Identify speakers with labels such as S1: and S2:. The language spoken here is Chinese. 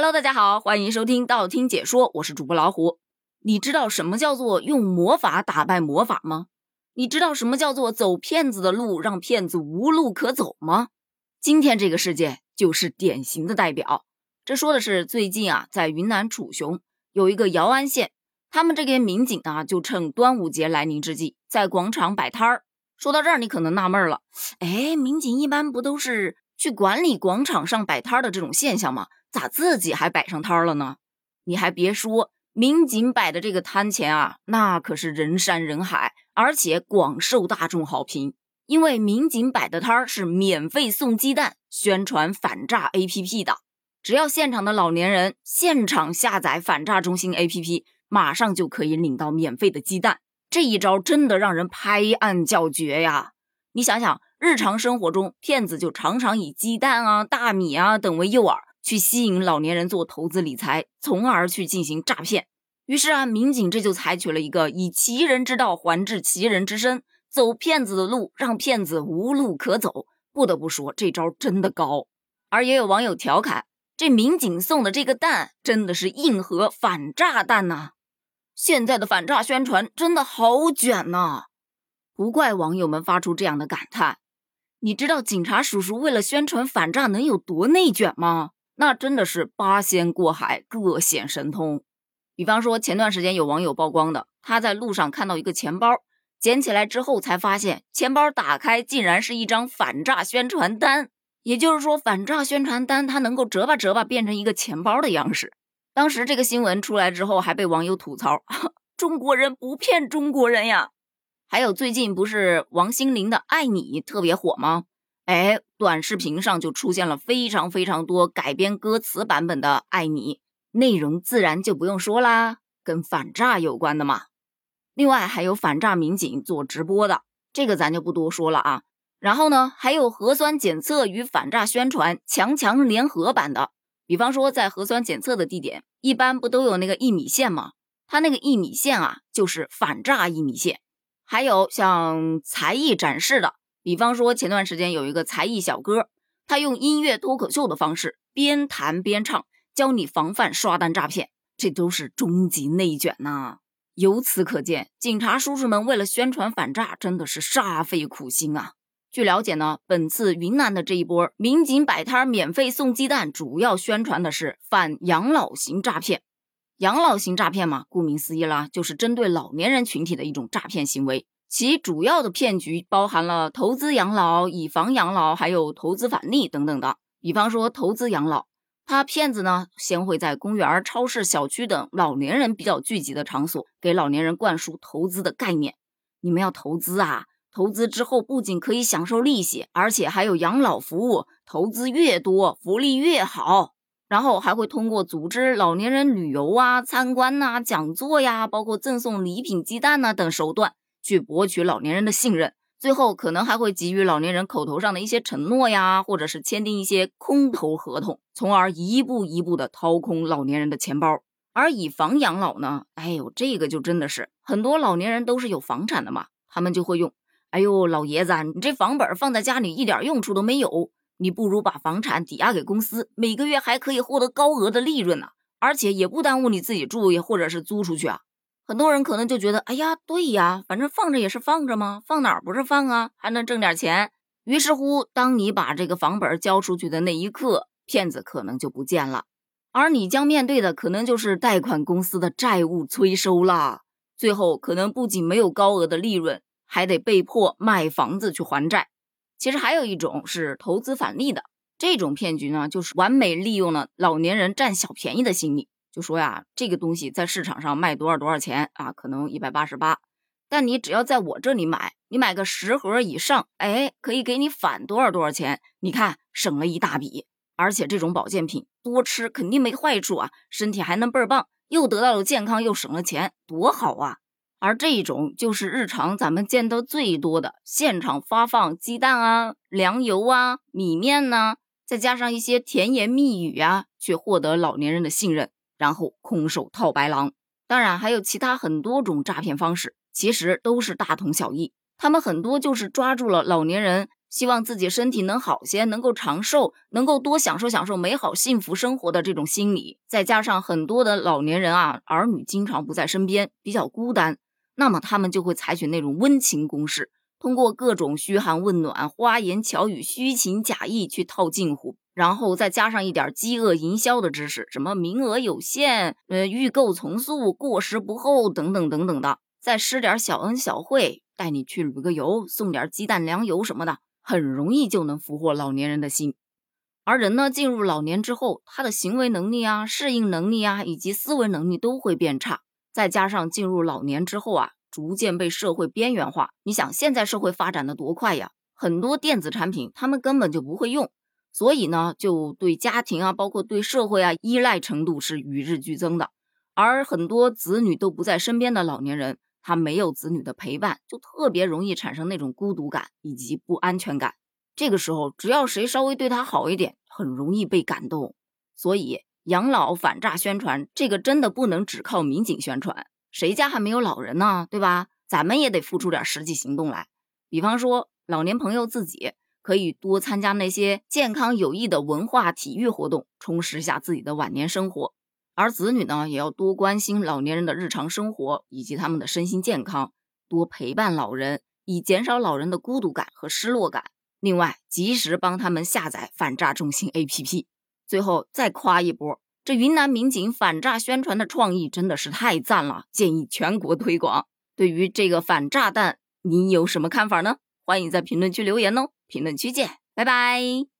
S1: Hello，大家好，欢迎收听道听解说，我是主播老虎。你知道什么叫做用魔法打败魔法吗？你知道什么叫做走骗子的路，让骗子无路可走吗？今天这个事件就是典型的代表。这说的是最近啊，在云南楚雄有一个姚安县，他们这边民警啊，就趁端午节来临之际，在广场摆摊儿。说到这儿，你可能纳闷了，哎，民警一般不都是去管理广场上摆摊的这种现象吗？咋自己还摆上摊了呢？你还别说，民警摆的这个摊前啊，那可是人山人海，而且广受大众好评。因为民警摆的摊儿是免费送鸡蛋，宣传反诈 APP 的。只要现场的老年人现场下载反诈中心 APP，马上就可以领到免费的鸡蛋。这一招真的让人拍案叫绝呀！你想想，日常生活中，骗子就常常以鸡蛋啊、大米啊等为诱饵。去吸引老年人做投资理财，从而去进行诈骗。于是啊，民警这就采取了一个以其人之道还治其人之身，走骗子的路，让骗子无路可走。不得不说，这招真的高。而也有网友调侃，这民警送的这个蛋真的是硬核反诈蛋呐！现在的反诈宣传真的好卷呐！不怪网友们发出这样的感叹。你知道警察叔叔为了宣传反诈能有多内卷吗？那真的是八仙过海，各显神通。比方说，前段时间有网友曝光的，他在路上看到一个钱包，捡起来之后才发现，钱包打开竟然是一张反诈宣传单。也就是说，反诈宣传单它能够折吧折吧变成一个钱包的样式。当时这个新闻出来之后，还被网友吐槽：中国人不骗中国人呀。还有最近不是王心凌的《爱你》特别火吗？哎，短视频上就出现了非常非常多改编歌词版本的《爱你》，内容自然就不用说啦，跟反诈有关的嘛。另外还有反诈民警做直播的，这个咱就不多说了啊。然后呢，还有核酸检测与反诈宣传强强联合版的，比方说在核酸检测的地点，一般不都有那个一米线吗？它那个一米线啊，就是反诈一米线。还有像才艺展示的。比方说，前段时间有一个才艺小哥，他用音乐脱口秀的方式边弹边唱，教你防范刷单诈骗，这都是终极内卷呐！由此可见，警察叔叔们为了宣传反诈，真的是煞费苦心啊！据了解呢，本次云南的这一波民警摆摊免费送鸡蛋，主要宣传的是反养老型诈骗。养老型诈骗嘛，顾名思义啦，就是针对老年人群体的一种诈骗行为。其主要的骗局包含了投资养老、以房养老，还有投资返利等等的。比方说投资养老，他骗子呢先会在公园、超市、小区等老年人比较聚集的场所，给老年人灌输投资的概念。你们要投资啊，投资之后不仅可以享受利息，而且还有养老服务，投资越多福利越好。然后还会通过组织老年人旅游啊、参观呐、讲座呀，包括赠送礼品、鸡蛋呐等手段。去博取老年人的信任，最后可能还会给予老年人口头上的一些承诺呀，或者是签订一些空头合同，从而一步一步的掏空老年人的钱包。而以房养老呢，哎呦，这个就真的是很多老年人都是有房产的嘛，他们就会用，哎呦，老爷子，你这房本放在家里一点用处都没有，你不如把房产抵押给公司，每个月还可以获得高额的利润呢，而且也不耽误你自己住，也或者是租出去啊。很多人可能就觉得，哎呀，对呀，反正放着也是放着嘛，放哪儿不是放啊，还能挣点钱。于是乎，当你把这个房本交出去的那一刻，骗子可能就不见了，而你将面对的可能就是贷款公司的债务催收啦。最后，可能不仅没有高额的利润，还得被迫卖房子去还债。其实还有一种是投资返利的这种骗局呢，就是完美利用了老年人占小便宜的心理。就说呀，这个东西在市场上卖多少多少钱啊？可能一百八十八，但你只要在我这里买，你买个十盒以上，哎，可以给你返多少多少钱？你看省了一大笔，而且这种保健品多吃肯定没坏处啊，身体还能倍儿棒，又得到了健康，又省了钱，多好啊！而这一种就是日常咱们见到最多的，现场发放鸡蛋啊、粮油啊、米面呢，再加上一些甜言蜜语啊，去获得老年人的信任。然后空手套白狼，当然还有其他很多种诈骗方式，其实都是大同小异。他们很多就是抓住了老年人希望自己身体能好些，能够长寿，能够多享受享受美好幸福生活的这种心理。再加上很多的老年人啊，儿女经常不在身边，比较孤单，那么他们就会采取那种温情攻势，通过各种嘘寒问暖、花言巧语、虚情假意去套近乎。然后再加上一点饥饿营销的知识，什么名额有限，呃，预购从速，过时不候，等等等等的，再施点小恩小惠，带你去旅个游，送点鸡蛋粮油什么的，很容易就能俘获老年人的心。而人呢，进入老年之后，他的行为能力啊、适应能力啊，以及思维能力都会变差。再加上进入老年之后啊，逐渐被社会边缘化。你想，现在社会发展的多快呀，很多电子产品他们根本就不会用。所以呢，就对家庭啊，包括对社会啊，依赖程度是与日俱增的。而很多子女都不在身边的老年人，他没有子女的陪伴，就特别容易产生那种孤独感以及不安全感。这个时候，只要谁稍微对他好一点，很容易被感动。所以，养老反诈宣传这个真的不能只靠民警宣传。谁家还没有老人呢？对吧？咱们也得付出点实际行动来。比方说，老年朋友自己。可以多参加那些健康有益的文化体育活动，充实一下自己的晚年生活。而子女呢，也要多关心老年人的日常生活以及他们的身心健康，多陪伴老人，以减少老人的孤独感和失落感。另外，及时帮他们下载反诈中心 APP。最后再夸一波，这云南民警反诈宣传的创意真的是太赞了，建议全国推广。对于这个反炸弹，你有什么看法呢？欢迎在评论区留言哦。评论区见，拜拜。